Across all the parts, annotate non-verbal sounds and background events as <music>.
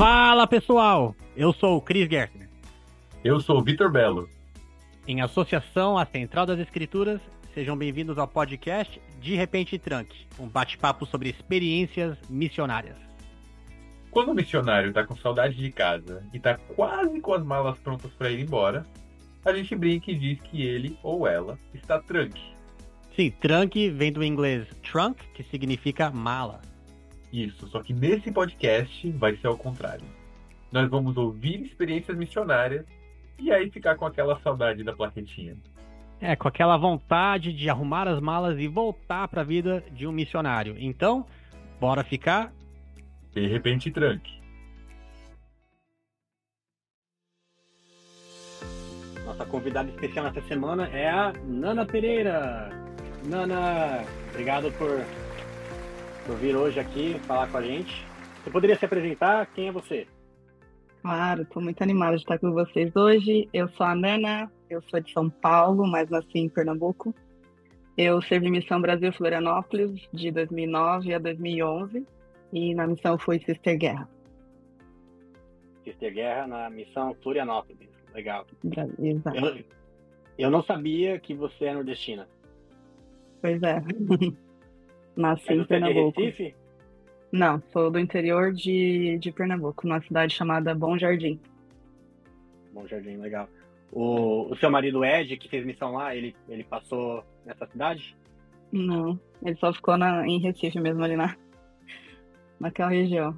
Fala pessoal, eu sou o Chris Gertner. Eu sou o Vitor Belo. Em associação à Central das Escrituras, sejam bem-vindos ao podcast De Repente Tranque, um bate-papo sobre experiências missionárias. Quando o missionário tá com saudade de casa e tá quase com as malas prontas para ir embora, a gente brinca e diz que ele ou ela está tranque. Sim, trunk vem do inglês trunk, que significa mala. Isso, só que nesse podcast vai ser ao contrário. Nós vamos ouvir experiências missionárias e aí ficar com aquela saudade da plaquetinha. É, com aquela vontade de arrumar as malas e voltar para a vida de um missionário. Então, bora ficar? De repente, tranque. Nossa convidada especial nessa semana é a Nana Pereira. Nana, obrigado por, por vir hoje aqui falar com a gente. Você poderia se apresentar? Quem é você? Claro, estou muito animada de estar com vocês hoje. Eu sou a Nana, eu sou de São Paulo, mas nasci em Pernambuco. Eu servi Missão Brasil Florianópolis de 2009 a 2011 e na missão fui Sister Guerra. Sister Guerra na missão Florianópolis. Legal. Exato. Eu, eu não sabia que você é nordestina. Pois é. <laughs> Nasci em é de Pernambuco. Recife? Não, sou do interior de, de Pernambuco, numa cidade chamada Bom Jardim. Bom Jardim, legal. O, o seu marido Ed, que fez missão lá, ele, ele passou nessa cidade? Não, ele só ficou na, em Recife mesmo, ali na, naquela região.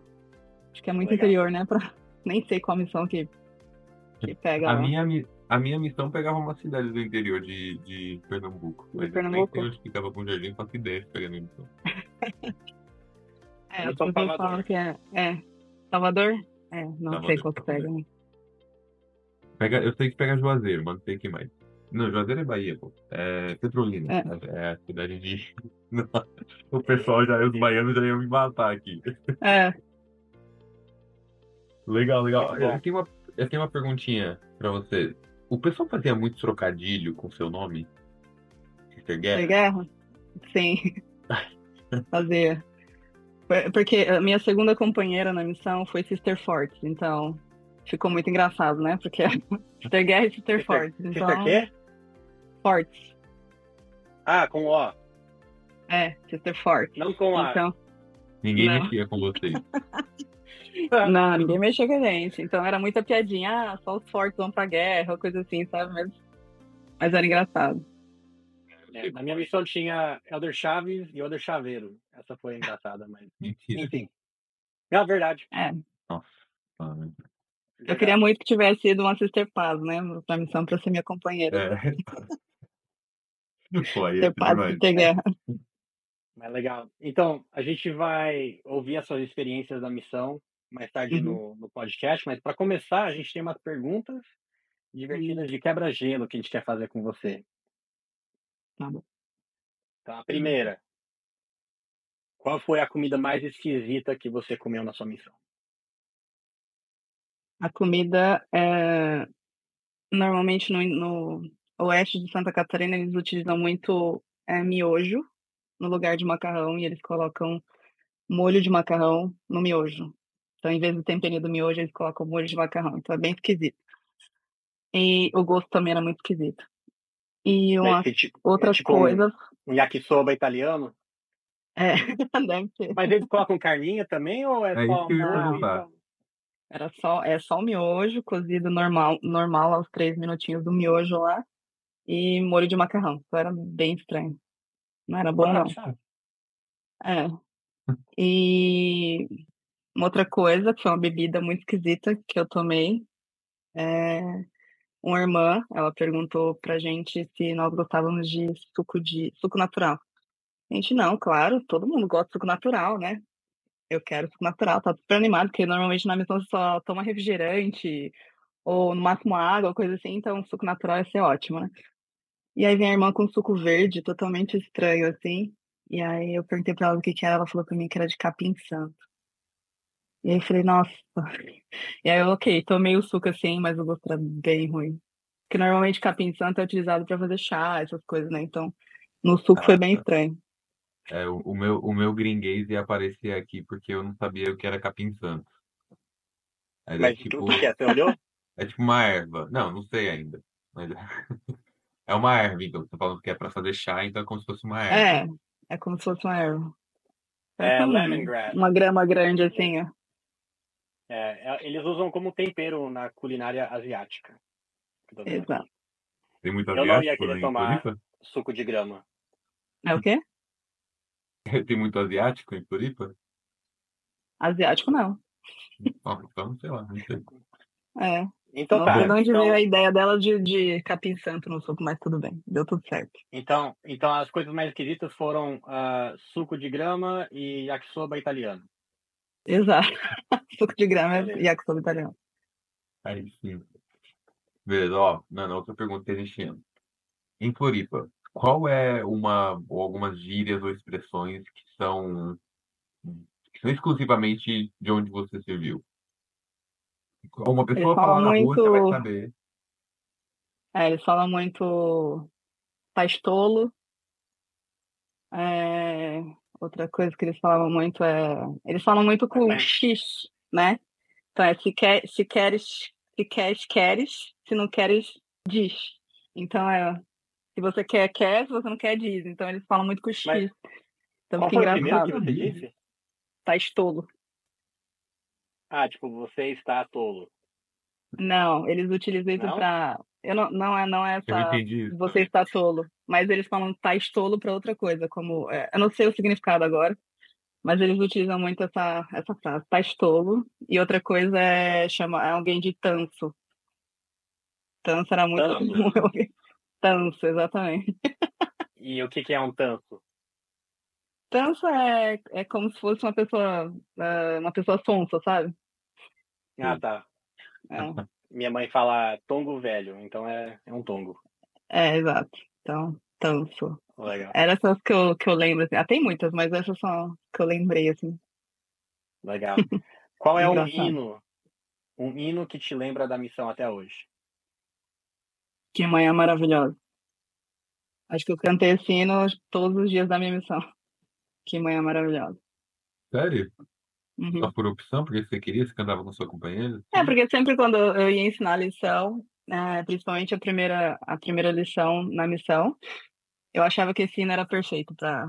Acho que é muito Legal. interior, né? Pra, <laughs> nem sei qual missão que, que pega A lá. minha, mi- a minha missão pegava uma cidade do interior de, de Pernambuco. Mas eu Pernambuco? nem sei onde ficava com o jardim, faço ideia de pegar a minha missão. <laughs> É, Eu Salvador. falam que é, é. Salvador? É, não Salvador, sei qual que Salvador. pega. né? Pega, eu sei que pega Juazeiro, mas não sei quem mais. Não, Juazeiro é Bahia, pô. É Petrolina. É. É, a cidade de. <laughs> O pessoal já, os baianos já iam me matar aqui. É, Legal, legal. Eu tenho uma, eu tenho uma perguntinha pra você. O pessoal fazia muito trocadilho com seu nome? Sister Guerra? guerra? Sim. <laughs> Fazia. Por- Porque a minha segunda companheira na missão foi Sister Fortes, então ficou muito engraçado, né? Porque Sister Guerra e Sister Fortes. Então, Sister quê? Fortes. Ah, com O. É, Sister Fortes. Não com A. Então, Ninguém Não. mexia com vocês. <laughs> <laughs> não, ninguém mexeu com a gente. Então era muita piadinha, ah, só os fortes vão pra guerra, coisa assim, sabe? Mas, mas era engraçado. É, na minha missão tinha Elder Chaves e Elder Chaveiro. Essa foi engraçada, mas. <laughs> Mentira. Enfim. É a verdade. É, Nossa. Ah, eu queria muito que tivesse sido uma Sister Paz, né? Pra missão pra ser minha companheira. É. <laughs> Aí é Sister Paz. Sister Guerra. Mas legal. Então, a gente vai ouvir as suas experiências da missão mais tarde Uhum. no, no podcast, mas para começar, a gente tem umas perguntas divertidas de quebra-gelo que a gente quer fazer com você. Tá bom. Então, a primeira. Qual foi a comida mais esquisita que você comeu na sua missão? A comida é normalmente no, no oeste de Santa Catarina eles utilizam muito é, miojo no lugar de macarrão e eles colocam molho de macarrão no miojo. Então, em vez do temperinho do miojo, eles colocam molho de macarrão. Então, é bem esquisito. E o gosto também era muito esquisito. E uma É, tipo- outras é tipo um- coisas. Um yakisoba italiano? É, <laughs> deve ser. Mas eles colocam carninha também ou é, É só sal? Era só, é só o miojo cozido normal, normal aos três minutinhos do miojo lá e molho de macarrão. Então era bem estranho. Não era bom, não. É. E uma outra coisa, que foi uma bebida muito esquisita que eu tomei, é uma irmã, ela perguntou pra gente se nós gostávamos de suco de suco natural. A gente, não, claro, todo mundo gosta de suco natural, né? Eu quero suco natural, tá super animado, porque normalmente na missão só toma refrigerante ou no máximo água, coisa assim, então suco natural ia ser ótimo, né? E aí vem a irmã com suco verde, totalmente estranho, assim. E aí eu perguntei pra ela o que que era, ela falou pra mim que era de capim santo. E aí eu falei, nossa. E aí eu, ok, tomei o suco assim, mas o gosto era bem ruim. Porque normalmente capim santo é utilizado pra fazer chá, essas coisas, né? Então, no suco foi bem Ah, tá. estranho. É, o, o meu, o meu gringuês ia aparecer aqui porque eu não sabia o que era capim santo. Mas, Mas é tipo, o que é? Você olhou? <laughs> é tipo uma erva. Não, não sei ainda. Mas é <laughs> uma erva, então. Você tá falando que é pra fazer chá, então é como se fosse uma erva. É, é como se fosse uma erva. É lemongrass. Uma grama grande assim, ó. É, é- eles usam como tempero na culinária asiática. Exato. Tem muito Eu não ia asiático querer em tomar. Floripa? Suco de grama. É o quê? <laughs> Tem muito asiático em Floripa? Asiático não. Ó, Então, sei lá, não sei. É. Então não tá. de onde então, veio a ideia dela de, de capim santo no suco, mas tudo bem. Deu tudo certo. então, então as coisas mais esquisitas foram ah, suco de grama e yakisoba italiano. Exato. <laughs> suco de grama e yakisoba italiano. Aí sim. Beleza, ó, Nana, outra pergunta que a gente tinha. Em Floripa, qual é uma ou algumas gírias ou expressões que são, que são exclusivamente de onde você se viu? Uma pessoa falar na rua, você vai muito- saber. É, eles falam muito pastolo. É, outra coisa que eles falavam muito é. Eles falam muito com Mas- X, né? Então é se, quer, se queres, se queres, queres, se não queres, diz. Então é. Se você quer, quer, se você não quer, diz. Então eles falam muito com X. Mas então Qual fica o primeiro que engraçado. você disse? Pastolo. Ah, tipo, você está tolo. Não, eles utilizam isso Não? Eu não, não é, não é essa. Você está tolo. Mas eles falam tá tolo para outra coisa, como é, eu não sei o significado agora, mas eles utilizam muito essa essa frase, tá tolo. E outra coisa é chamar é alguém de tanso. Tanso era muito Tanso? comum. <laughs> alguém- Tanso, exatamente. E o que, que é um tanso? Tanso é, é como se fosse uma pessoa é, uma pessoa sonsa, sabe? Ah, tá. É, Minha mãe fala tongo velho, então é, é um tongo. é, exato. Então, tanso. Legal, Eram essas que eu, que eu lembro. Assim. Ah, tem muitas, mas essas são que eu lembrei, assim. legal. Qual é <laughs> um hino? Um hino que te lembra da missão até hoje? Que manhã maravilhosa. Acho que eu cantei esse hino todos os dias da minha missão. Que manhã maravilhosa. Sério? Uhum. Só por opção? Porque você queria, você cantava com sua companheira? É, porque sempre quando eu ia ensinar a lição, é, principalmente a primeira, a primeira lição na missão, eu achava que esse hino era perfeito para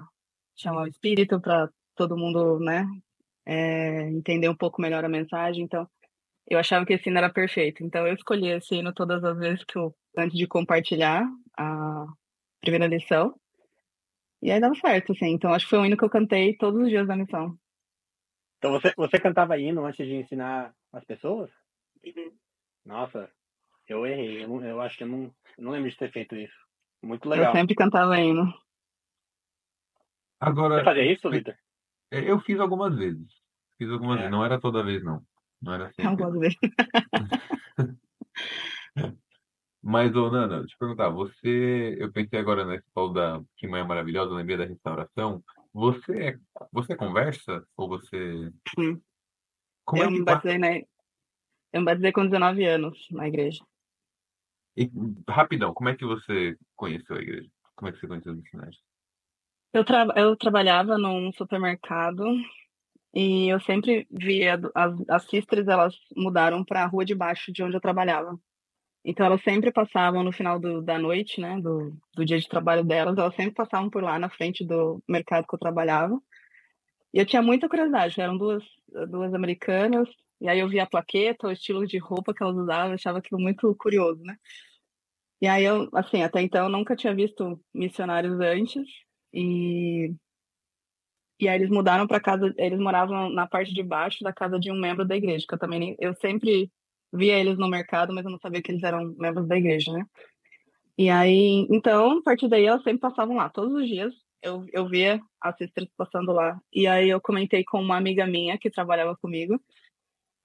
chamar o espírito, para todo mundo, né, é, entender um pouco melhor a mensagem. Então, eu achava que esse hino era perfeito. Então, eu escolhi esse hino todas as vezes que eu, antes de compartilhar a primeira lição. E aí dava certo, assim. Então, acho que foi um hino que eu cantei todos os dias da missão. Então você, você cantava hino antes de ensinar as pessoas? Nossa, eu errei. Eu, eu acho que eu não, eu não lembro de ter feito isso. Muito Eu legal. sempre cantava hino. Agora, Você fazia isso, Vitor? é, eu fiz algumas vezes. Fiz algumas É. vezes. Não era toda vez, não. Não era sempre. Algumas vezes. <laughs> Mas, ô, Nana, deixa eu te perguntar, você, eu pensei agora nesse pau da Que Mãe é Maravilhosa, eu lembrei da restauração. Você, é- você conversa? Ou você. Hum. Como eu é que me tá? batizei na... Eu me batizei com 19 anos na igreja. E, rapidão, como é que você conheceu a igreja? Como é que você conheceu os missionários? Eu, tra... eu trabalhava num supermercado e eu sempre via as, as sisters, elas mudaram para a rua de baixo de onde eu trabalhava. Então elas sempre passavam no final do, da noite, né, do, do dia de trabalho delas, elas sempre passavam por lá na frente do mercado que eu trabalhava. E eu tinha muita curiosidade, eram duas, duas americanas, e aí eu via a plaqueta, o estilo de roupa que elas usavam, achava aquilo muito curioso, né? E aí eu, assim, até então eu nunca tinha visto missionários antes, e e aí eles mudaram para casa, eles moravam na parte de baixo da casa de um membro da igreja, que eu também eu sempre via eles no mercado, mas eu não sabia que eles eram membros da igreja, né? E aí, então, a partir daí elas sempre passavam lá, todos os dias eu, eu via as sisters passando lá. E aí eu comentei com uma amiga minha que trabalhava comigo,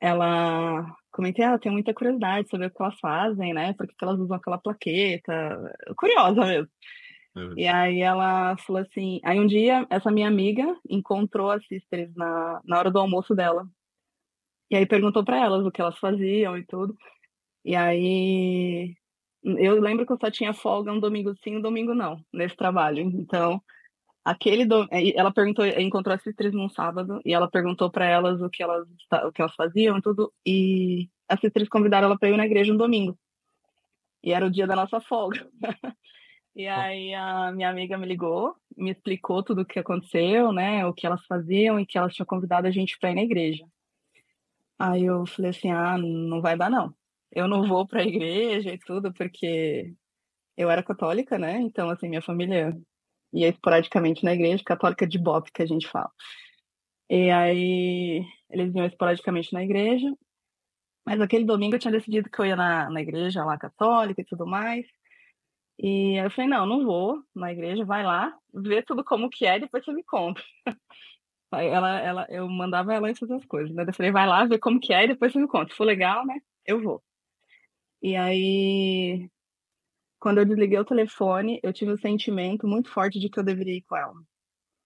ela comentei, ah, eu tenho muita curiosidade de saber o que elas fazem, né? Por que elas usam aquela plaqueta? Curiosa mesmo. E aí ela falou assim, aí um dia essa minha amiga encontrou as sisters na, na hora do almoço dela. E aí perguntou para elas o que elas faziam e tudo. E aí eu lembro que eu só tinha folga um domingo sim, um domingo não, nesse trabalho. Então, aquele do... ela perguntou, encontrou as sisters num sábado e ela perguntou para elas o que elas o que elas faziam e tudo e as sisters convidaram ela para ir na igreja no domingo. E era o dia da nossa folga. <laughs> e aí a minha amiga me ligou, me explicou tudo o que aconteceu, né, o que elas faziam e que elas tinham convidado a gente para ir na igreja. Aí eu falei assim: "Ah, não vai dar não. Eu não vou para a igreja e tudo porque eu era católica, né? Então assim, minha família ia esporadicamente na igreja, católica de Bob, que a gente fala. E aí eles iam esporadicamente na igreja, mas aquele domingo eu tinha decidido que eu ia na, na igreja lá católica e tudo mais. E aí eu falei, não, não vou na igreja, vai lá, vê tudo como que é, depois você me conta. <laughs> Ela, ela, eu mandava ela fazer as coisas, né? Eu falei, vai lá, vê como que é, e depois você me conta. Se for legal, né, eu vou. E aí quando eu desliguei o telefone, eu tive um sentimento muito forte de que eu deveria ir com ela.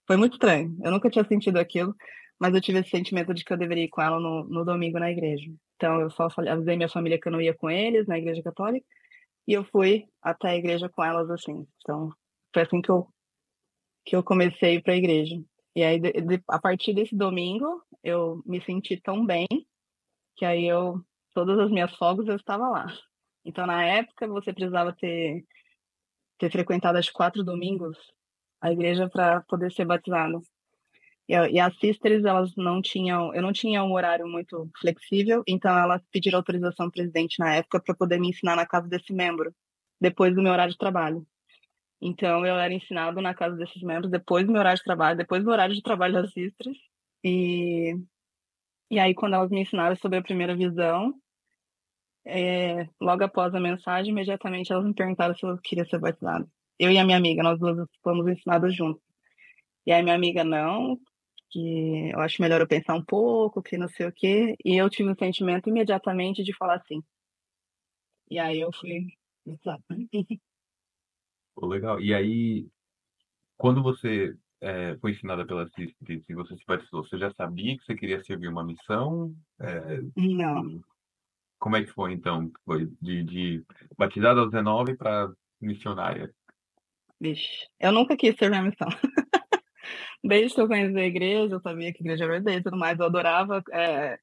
Foi muito estranho. Eu nunca tinha sentido aquilo, mas eu tive esse sentimento de que eu deveria ir com ela no, no domingo na igreja. Então, eu só falei, avisei minha família que eu não ia com eles na igreja católica, e eu fui até a igreja com elas assim. Então, foi assim que eu, que eu comecei para a igreja. E aí, a partir desse domingo, eu me senti tão bem que aí eu, todas as minhas folgas, eu estava lá. Então, na época, você precisava ter, ter frequentado as quatro domingos a igreja para poder ser batizado. E, e, as sisters, elas não tinham, eu não tinha um horário muito flexível, então elas pediram autorização ao presidente na época para poder me ensinar na casa desse membro, depois do meu horário de trabalho. Então, eu era ensinado na casa desses membros depois do meu horário de trabalho, depois do horário de trabalho das sisters. E, e aí, quando elas me ensinaram sobre a primeira visão, é, logo após a mensagem, imediatamente elas me perguntaram se eu queria ser batizada. Eu e a minha amiga, nós duas fomos ensinadas juntos. E aí minha amiga, não, que eu acho melhor eu pensar um pouco, que não sei o quê. E eu tive o um sentimento imediatamente de falar sim. E aí eu fui. <laughs> Pô, legal. E aí, quando você é, foi ensinada pela Cícero e você se batizou, você já sabia que você queria servir uma missão? É, não. Como é que foi, então? Foi de, de batizada aos 19 para missionária? Vixe, eu nunca quis servir a missão. <laughs> Desde que eu conheci a igreja, eu sabia que a igreja era verdadeira e tudo mais. Eu adorava é,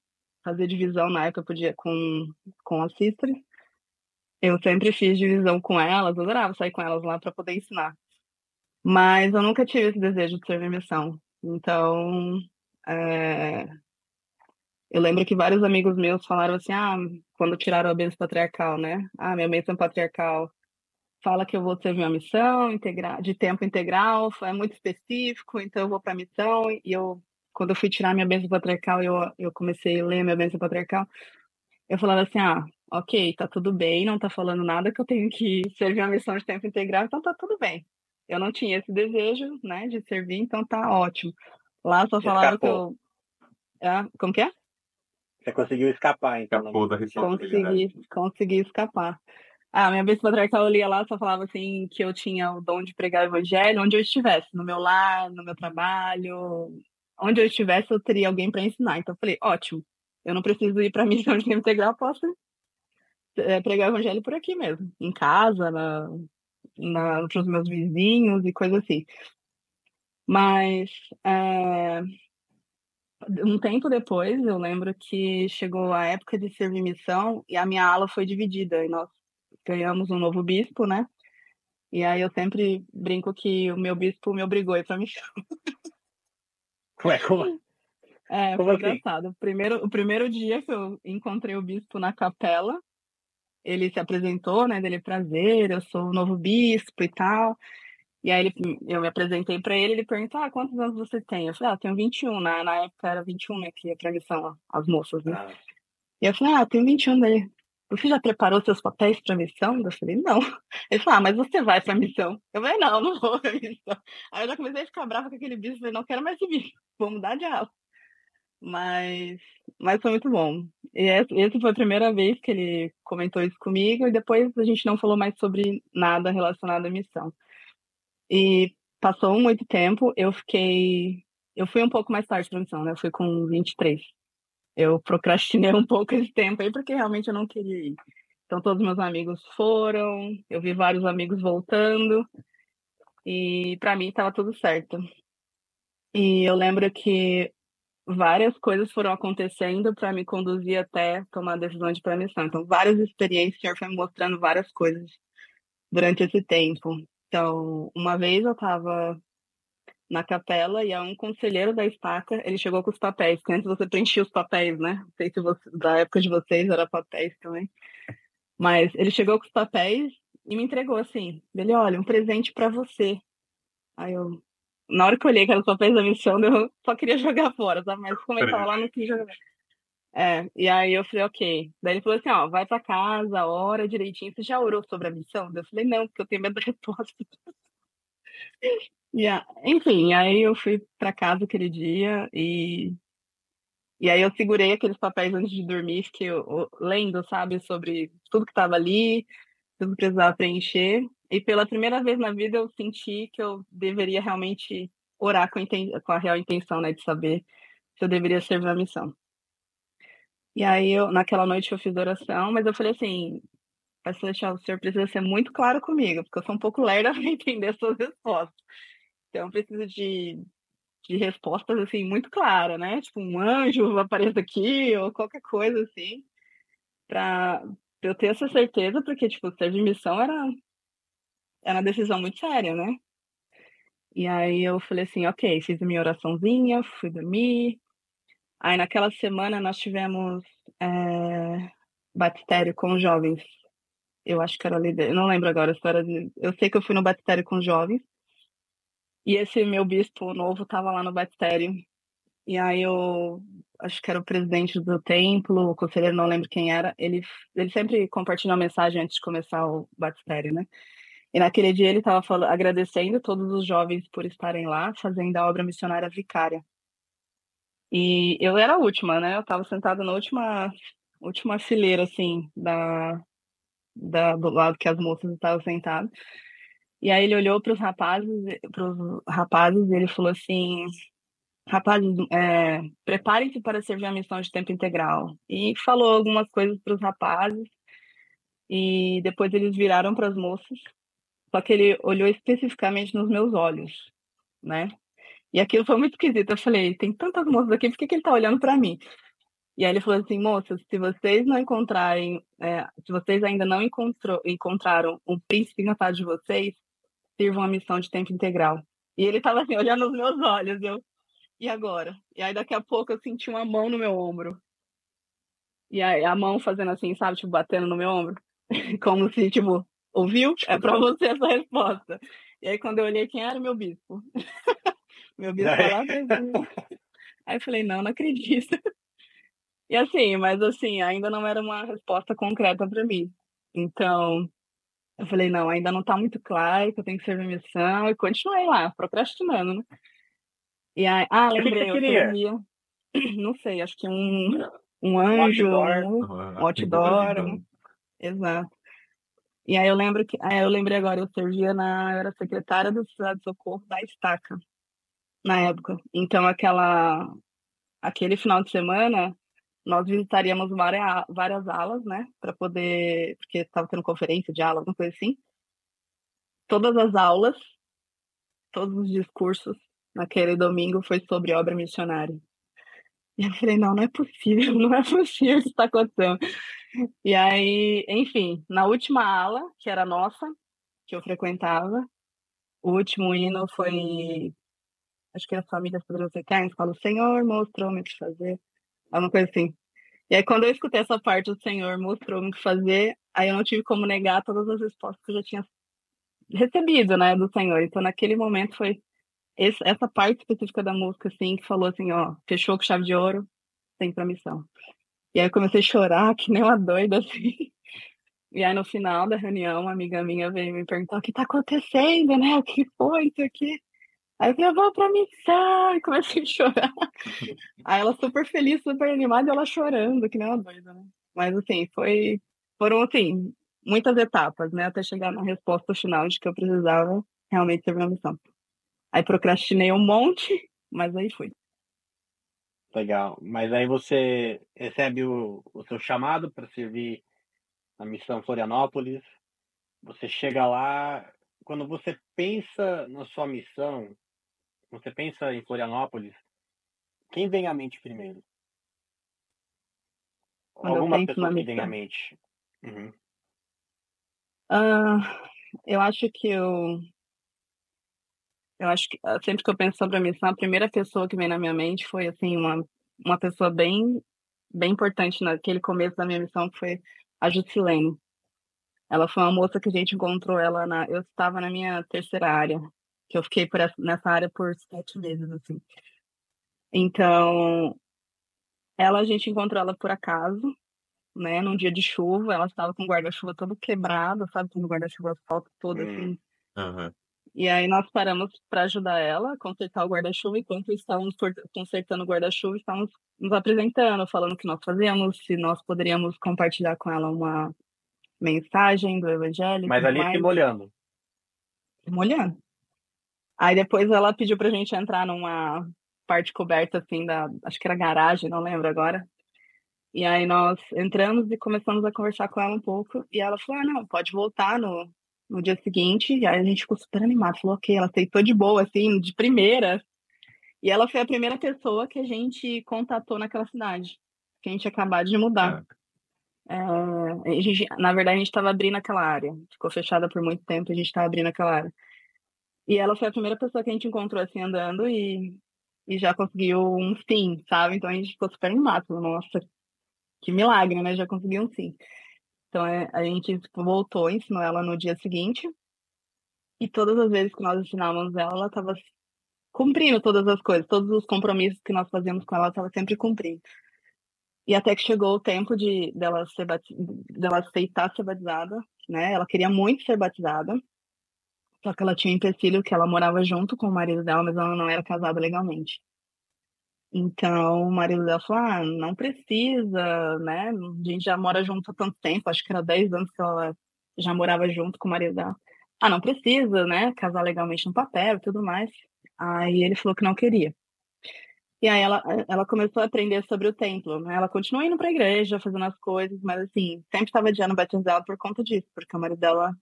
fazer divisão na época, podia com, com as sisters. Eu sempre fiz divisão com elas, adorava sair com elas lá para poder ensinar. Mas eu nunca tive esse desejo de servir missão. Então, é, eu lembro que vários amigos meus falaram assim: ah, quando tiraram a bênção patriarcal, né? Ah, minha bênção patriarcal fala que eu vou ter minha missão de tempo integral, é muito específico, então eu vou para a missão. E eu, quando eu fui tirar minha bênção patriarcal, eu, eu comecei a ler minha bênção patriarcal. Eu falava assim: ah, ok, tá tudo bem, não tá falando nada que eu tenho que servir uma missão de tempo integral, então tá tudo bem. Eu não tinha esse desejo, né, de servir, então tá ótimo. Lá só falaram que eu. Ah, como que é? Você conseguiu escapar, então. Escapou da Consegui, consegui escapar. Ah, minha vez patriarcal eu lia lá, só falava assim que eu tinha o dom de pregar o evangelho onde eu estivesse, no meu lar, no meu trabalho, onde eu estivesse eu teria alguém para ensinar. Então eu falei, ótimo, eu não preciso ir para a <laughs> missão de tempo integral, posso é, pregar o evangelho por aqui mesmo, em casa, na, na, os meus vizinhos e coisa assim. Mas é, um tempo depois, eu lembro que chegou a época de servir missão e a minha ala foi dividida e nós ganhamos um novo bispo, né? E aí eu sempre brinco que o meu bispo me obrigou a ir para missão. <laughs> Ué, como? É, como foi assim? engraçado. O primeiro, o primeiro dia que eu encontrei o bispo na capela, ele se apresentou, né? Dele prazer, eu sou o novo bispo e tal. E aí ele, eu me apresentei para ele, ele perguntou, ah, quantos anos você tem? Eu falei, ah, tenho 21, na, na época era 21, né, que ia pra missão, as moças, né? Ah. E eu falei, ah, tenho 21 daí. Você já preparou seus papéis para missão? Eu falei, não. Ele falou, ah, mas você vai para missão. Eu falei, não, não vou para missão. Aí eu já comecei a ficar brava com aquele bicho, falei, não quero mais esse vou mudar de aula. Mas, mas foi muito bom. E essa foi a primeira vez que ele comentou isso comigo, e depois a gente não falou mais sobre nada relacionado à missão. E passou muito tempo, eu fiquei. Eu fui um pouco mais tarde para a missão, né? Eu fui com 23. Eu procrastinei <laughs> um pouco esse tempo aí, porque realmente eu não queria ir. Então, todos meus amigos foram, eu vi vários amigos voltando. E para mim estava tudo certo. E eu lembro que várias coisas foram acontecendo para me conduzir até tomar a decisão de ir para a missão. Então, várias experiências, o Senhor foi me mostrando várias coisas durante esse tempo. Então, uma vez eu estava na capela e um conselheiro da estaca, ele chegou com os papéis, que antes você preenchia os papéis, né? Não sei se você, da época de vocês era papéis também. Mas ele chegou com os papéis e me entregou assim, ele, olha, um presente para você. Aí eu, na hora que eu olhei aqueles papéis da missão, eu só queria <laughs> jogar fora, sabe? Mas como ele tava lá, não quis jogar. É, e aí eu falei, ok. Daí ele falou assim, ó, vai pra casa, ora direitinho. Você já orou sobre a missão? Eu falei, não, porque eu tenho medo da resposta. <laughs> yeah. Enfim, aí eu fui para casa aquele dia e e aí eu segurei aqueles papéis antes de dormir, fiquei lendo, sabe, sobre tudo que estava ali, tudo que precisava preencher. E pela primeira vez na vida eu senti que eu deveria realmente orar com, com a real intenção, né, de saber se eu deveria servir a missão. E aí eu, naquela noite eu fiz oração, mas eu falei assim, Pastor Celestial, o senhor precisa ser muito claro comigo, porque eu sou um pouco lerda <laughs> para entender suas respostas. Então, eu preciso de, de respostas, assim, muito claras, né? Tipo, um anjo apareça aqui, ou qualquer coisa, assim, para eu ter essa certeza, porque, tipo, ser de missão era, era uma decisão muito séria, né? E aí eu falei assim, ok, fiz a minha oraçãozinha, fui dormir. Aí naquela semana nós tivemos é, batistério com jovens. Eu acho que era líder, não lembro agora a história. Eu sei que eu fui no batistério com jovens. E esse meu bispo novo estava lá no batistério. E aí eu acho que era o presidente do templo, o conselheiro, não lembro quem era. Ele, ele sempre compartilha uma mensagem antes de começar o batistério, né? E naquele dia ele estava agradecendo todos os jovens por estarem lá, fazendo a obra missionária vicária. E eu era a última, né? Eu estava sentada na última, última fileira, assim, da, da, do lado que as moças estavam sentadas. E aí ele olhou para os rapazes, rapazes, e ele falou assim: rapazes, é, preparem-se para servir a missão de tempo integral. E falou algumas coisas para os rapazes. E depois eles viraram para as moças. Só que ele olhou especificamente nos meus olhos, né? E aquilo foi muito esquisito. Eu falei: tem tantas moças aqui, por que, que ele está olhando para mim? E aí ele falou assim, moças, se vocês não encontrarem, é, se vocês ainda não encontrou, encontraram um príncipe encantado de vocês, sirvam a missão de tempo integral. E ele estava assim, olhando nos meus olhos, eu, e agora? E aí daqui a pouco eu senti uma mão no meu ombro. E aí a mão fazendo assim, sabe, tipo, batendo no meu ombro. <laughs> Como se, tipo, ouviu? É para você essa resposta. E aí quando eu olhei quem era, meu bispo. <laughs> meu bispo lá Aí eu falei, não, não acredito. E assim, mas assim, ainda não era uma resposta concreta para mim. Então, eu falei, não, ainda não está muito claro que eu tenho que servir missão, e continuei lá, procrastinando, né? E aí, ah, lembrei, o que, que eu queria, <clears throat> não sei, acho que um, um anjo, um outdoor, um, exato. E aí eu lembro que, eu lembrei agora, eu servia na, eu era secretária do Cidade de Socorro da Estaca, na época. Então aquela, aquele final de semana, nós visitaríamos várias, várias alas, né, para poder, porque estava tendo conferência de aula, alguma coisa assim. Todas as aulas, todos os discursos naquele domingo foi sobre obra missionária. E eu falei, não, não é possível, <laughs> não é possível isso está acontecendo. E aí, enfim, na última ala, que era nossa, que eu frequentava, o último hino foi, acho que as famílias poderosas eternas, fala, o Senhor mostrou-me o que fazer alguma coisa assim. E aí, quando eu escutei essa parte, o Senhor mostrou-me o que fazer, aí eu não tive como negar todas as respostas que eu já tinha recebido, né, do Senhor. Então, naquele momento, foi esse, essa parte específica da música, assim, que falou assim, ó, fechou com chave de ouro, tem pra missão. E aí eu comecei a chorar, <laughs> que nem uma doida, assim. E aí, no final da reunião, uma amiga minha veio me perguntar o que tá acontecendo, né? O que foi isso aqui? Aí eu falei, eu vou pra missão, e comecei a chorar. Aí ela super feliz, super animada, e ela chorando, que nem uma doida, né? Mas assim, foi, foram assim, muitas etapas, né? Até chegar na resposta final de que eu precisava realmente servir uma missão. Aí procrastinei um monte, mas aí fui. Legal. Mas aí você recebe o, o seu chamado para servir na missão Florianópolis. Você chega lá, quando você pensa na sua missão, você pensa em Florianópolis, quem vem à mente primeiro? Quando Alguma pessoa que vem à mente. Uhum. Ah, eu acho que eu. Eu acho que ah, sempre que eu penso sobre a missão, a primeira pessoa que vem na minha mente foi assim uma uma pessoa bem bem importante naquele começo da minha missão, que foi a Jusilene. Ela foi uma moça que a gente encontrou ela na. Eu estava na minha terceira área, que eu fiquei por essa, nessa área por sete meses assim. Então, ela a gente encontrou ela por acaso, né? Num dia de chuva, ela estava com o guarda-chuva todo quebrado, sabe? Quando o guarda-chuva solta todo Hum. assim. Aham. E aí nós paramos para ajudar ela a consertar o guarda-chuva, enquanto estávamos consertando o guarda-chuva, estávamos nos apresentando, falando o que nós fazíamos, se nós poderíamos compartilhar com ela uma mensagem do evangelho Mas ali se mais, molhando. molhando. Aí depois ela pediu pra gente entrar numa parte coberta assim da, acho que era garagem, não lembro agora. E aí nós entramos e começamos a conversar com ela um pouco, e ela falou: "Ah, não, pode voltar no no dia seguinte". A gente ficou super animado, falou: "OK". Ela aceitou de boa assim, de primeira. E ela foi a primeira pessoa que a gente contatou naquela cidade, que a gente acabado de mudar. É. A gente, na verdade, a gente estava abrindo aquela área. Ficou fechada por muito tempo, a gente estava abrindo aquela área. E ela foi a primeira pessoa que a gente encontrou assim andando e, e já conseguiu um sim, sabe? Então a gente ficou super animado. Nossa, que milagre, né? Já conseguiu um sim. Então é, a gente voltou, ensinou ela no dia seguinte. E todas as vezes que nós ensinávamos ela, ela estava cumprindo todas as coisas, todos os compromissos que nós fazíamos com ela, ela estava sempre cumprindo. E até que chegou o tempo de dela ser dela aceitar ser batizada, né? Ela queria muito ser batizada. Só que ela tinha um empecilho que ela morava junto com o marido dela, mas ela não era casada legalmente. Então, o marido dela falou: ah, não precisa, né? A gente já mora junto há tanto tempo, acho que era 10 anos que ela já morava junto com o marido dela. Ah, não precisa, né? Casar legalmente no papel e tudo mais. Aí ele falou que não queria. E aí ela, ela começou a aprender sobre o templo, né? Ela continuou indo para a igreja, fazendo as coisas, mas assim, sempre estava adiando batizar ela por conta disso, porque o marido dela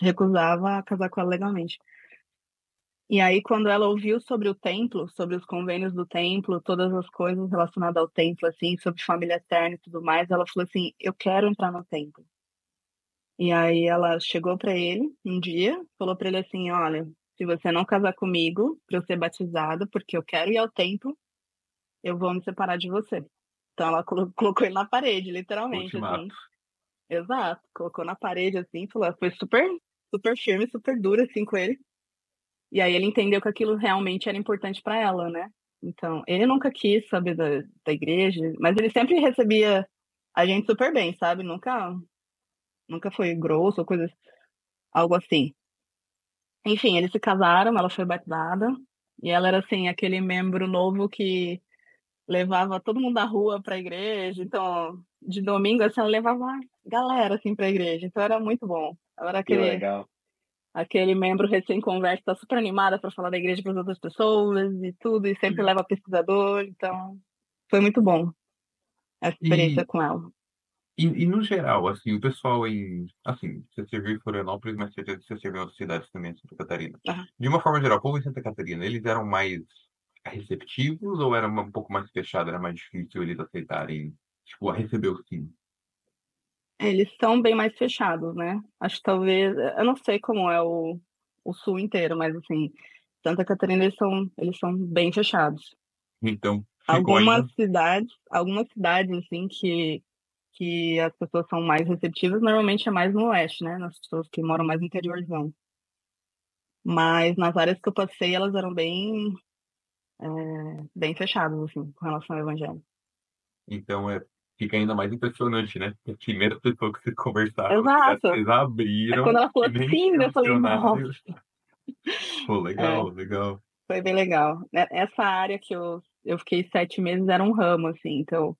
recusava a casar com ela legalmente. E aí, quando ela ouviu sobre o templo, sobre os convênios do templo, todas as coisas relacionadas ao templo, assim, sobre família eterna e tudo mais, ela falou assim: Eu quero entrar no templo. E aí ela chegou para ele um dia, falou para ele assim: Olha, se você não casar comigo para eu ser batizada, porque eu quero ir ao templo, eu vou me separar de você. Então ela colo- colocou ele na parede, literalmente, assim. Exato, colocou na parede assim, falou, foi super, super firme, super dura assim com ele. E aí ele entendeu que aquilo realmente era importante para ela, né? Então, ele nunca quis saber da, da igreja, mas ele sempre recebia a gente super bem, sabe? Nunca, nunca foi grosso ou coisa, algo assim. Enfim, eles se casaram, ela foi batizada, e ela era assim, aquele membro novo que levava todo mundo da rua para a igreja. Então, de domingo, assim, ela levava a galera assim para a igreja. Então era muito bom. Ela era Que aquele, legal. Aquele membro recém-converso, tá super animada para falar da igreja para as outras pessoas e tudo, e sempre leva pesquisador. Então, foi muito bom essa experiência E, com ela. e, e no geral, assim, o pessoal em. Assim, você serviu em Florianópolis, mas você, você serviu em outras cidades também, em Santa Catarina. Aham. De uma forma geral, o povo em Santa Catarina, eles eram mais receptivos ou era um pouco mais fechado, era mais difícil eles aceitarem, tipo, a receber o sim? Eles são bem mais fechados, né? Acho que talvez, eu não sei como é o, o sul inteiro, mas assim, Santa Catarina eles são, eles são bem fechados. Então, Algumas ainda. cidades, algumas cidades assim que que as pessoas são mais receptivas, normalmente é mais no oeste, né? Nas pessoas que moram mais no interiorzão. Mas nas áreas que eu passei, elas eram bem é, bem fechadas assim, com relação ao evangelho. Então, é, fica ainda mais impressionante, né? A primeira pessoa que vocês conversaram, Exato. vocês É abriram, quando ela falou sim, eu falei, nossa, <laughs> Pô, é, legal, legal. foi bem legal. E- Essa área que eu eu fiquei sete meses era um ramo, assim, então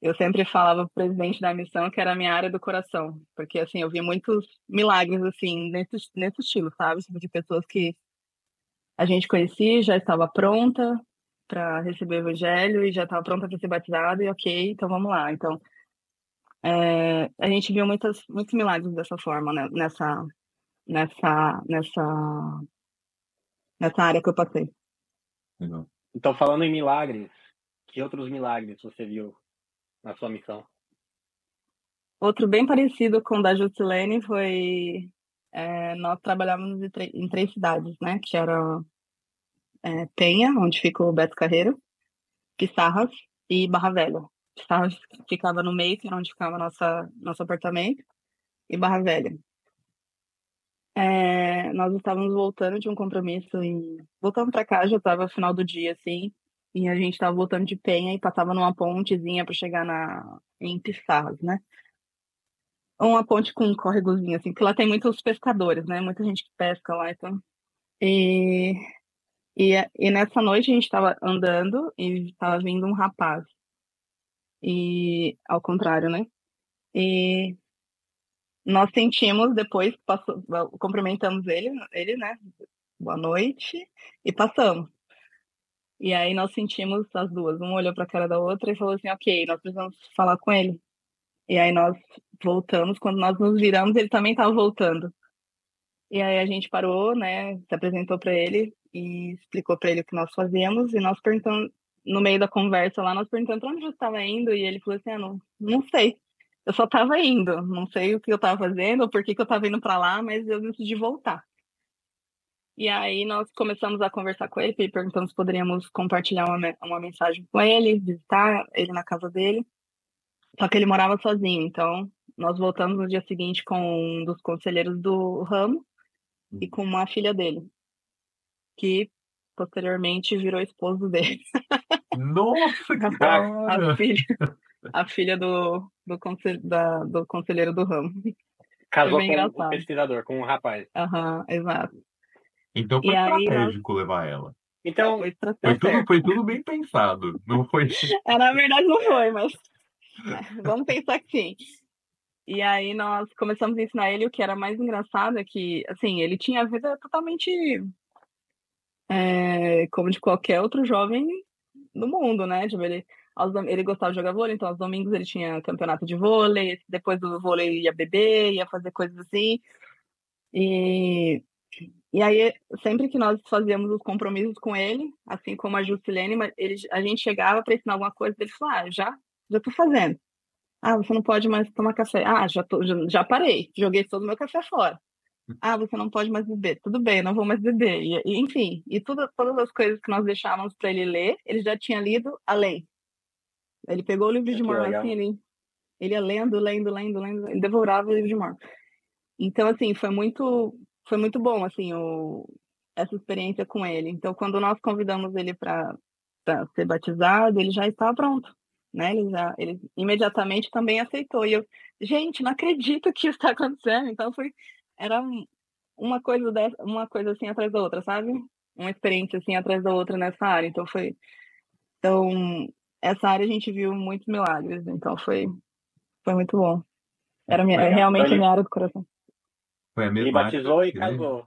eu sempre falava pro presidente da missão que era a minha área do coração, porque assim, eu vi muitos milagres assim nesse nesse estilo, sabe? Tipo, De pessoas que a gente conhecia, já estava pronta para receber o evangelho e já estava pronta para ser batizada e ok, então vamos lá. Então, é, a gente viu muitas muitos milagres dessa forma, né? Nessa nessa, nessa, nessa área que eu passei. Legal. Então, falando em milagres, que outros milagres você viu na sua missão? Outro bem parecido com o da Juscelene foi é, nós trabalhávamos em, três cidades, né? Que era é, Penha, onde fica o Beto Carreiro, Pissarras e Barra Velha. Pissarras ficava no meio, que era onde ficava nossa, nosso apartamento, e Barra Velha. É, nós estávamos voltando de um compromisso e voltamos para cá, já estava final do dia, assim, e a gente estava voltando de Penha e passava numa pontezinha para chegar na em Pissarras, né? Uma ponte com um córregozinho, assim, porque lá tem muitos pescadores, né? Muita gente que pesca lá, então. E, e, e nessa noite a gente estava andando e estava vindo um rapaz. E ao contrário, né? E nós sentimos depois, passou, cumprimentamos ele, ele, né? Boa noite, e passamos. E aí nós sentimos as duas, uma olhou para a cara da outra e falou assim, ok, nós precisamos falar com ele. E aí nós voltamos, quando nós nos viramos, ele também estava voltando. E aí a gente parou, né, se apresentou para ele e explicou para ele o que nós fazíamos e nós perguntamos, no meio da conversa lá, nós perguntamos para onde você estava indo e ele falou assim, ah, não, não sei. Eu só estava indo, não sei o que eu estava fazendo ou por que, que eu estava indo para lá, mas eu decidi voltar. E aí nós começamos a conversar com ele, perguntamos se poderíamos compartilhar uma, uma mensagem com ele, visitar ele na casa dele. Só que ele morava sozinho, então nós voltamos no dia seguinte com um dos conselheiros do ramo e com uma filha dele, que posteriormente virou esposo dele. Nossa, <laughs> que a, a filha, <laughs> a filha do, do, consel, da, do conselheiro do ramo. Casou com o pesquisador, com um rapaz. Aham, uhum, exato. Então foi e estratégico aí, levar ela. Então, foi, foi, tudo, foi tudo bem pensado. Não foi. <laughs> É, na verdade não foi, mas vamos pensar que sim. E aí nós começamos a ensinar ele o que era mais engraçado é que, assim, ele tinha a vida totalmente é, como de qualquer outro jovem do mundo, né? Tipo, ele, ele gostava de jogar vôlei, então aos domingos ele tinha campeonato de vôlei, depois do vôlei ia beber, ia fazer coisas assim. E, e aí, sempre que nós fazíamos os compromissos com ele, assim como a Juscelene, ele, a gente chegava para ensinar alguma coisa, ele falou, ah, já, já tô fazendo. Ah, você não pode mais tomar café. Ah, já, tô, já, já parei, joguei todo o meu café fora. Ah, você não pode mais beber. Tudo bem, não vou mais beber. E, e enfim, e tudo, todas as coisas que nós deixávamos para ele ler, ele já tinha lido além. Ele pegou o livro de Mormon assim, ele, ele ia lendo, lendo, lendo, lendo, ele devorava o livro de Mormon. Então, assim, foi muito, foi muito bom, assim, o, essa experiência com ele. Então, quando nós convidamos ele para ser batizado, ele já estava pronto né? Ele já, ele imediatamente também aceitou. E eu, gente, não acredito que isso está acontecendo. Então foi, era uma coisa dessa, uma coisa assim atrás da outra, sabe? Uma experiência assim atrás da outra nessa área. Então foi, então essa área a gente viu muitos milagres. Então foi, foi muito bom. Era minha, foi, realmente a minha área do coração. Foi a mesma. Ele batizou e casou.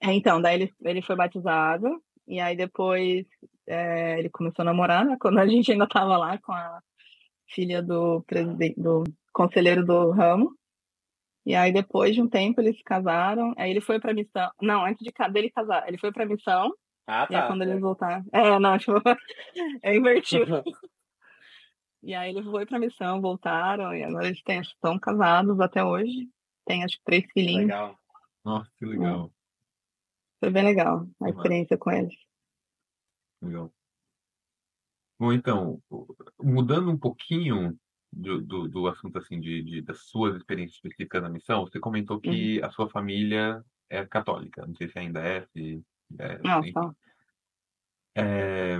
É, então, daí ele, ele foi batizado e aí depois é, ele começou a namorar, né? Quando a gente ainda estava lá com a filha do presidente, do conselheiro do ramo. E aí depois de um tempo eles se casaram. Aí ele foi para missão. Não, antes de dele casar, ele foi para missão. Ah, tá. E aí quando eles voltaram, é, não, <laughs> tipo, é invertido. e aí ele foi para missão, voltaram e agora eles têm, estão casados até hoje. Tem acho que três filhinhos. Legal. Nossa, que legal. Foi bem legal a experiência com eles. Legal. Bom, então, mudando um pouquinho do, do, do assunto assim de, de- das suas experiências específicas na missão, você comentou Uhum. que a sua família é católica. Não sei se ainda é, se é, Não. É,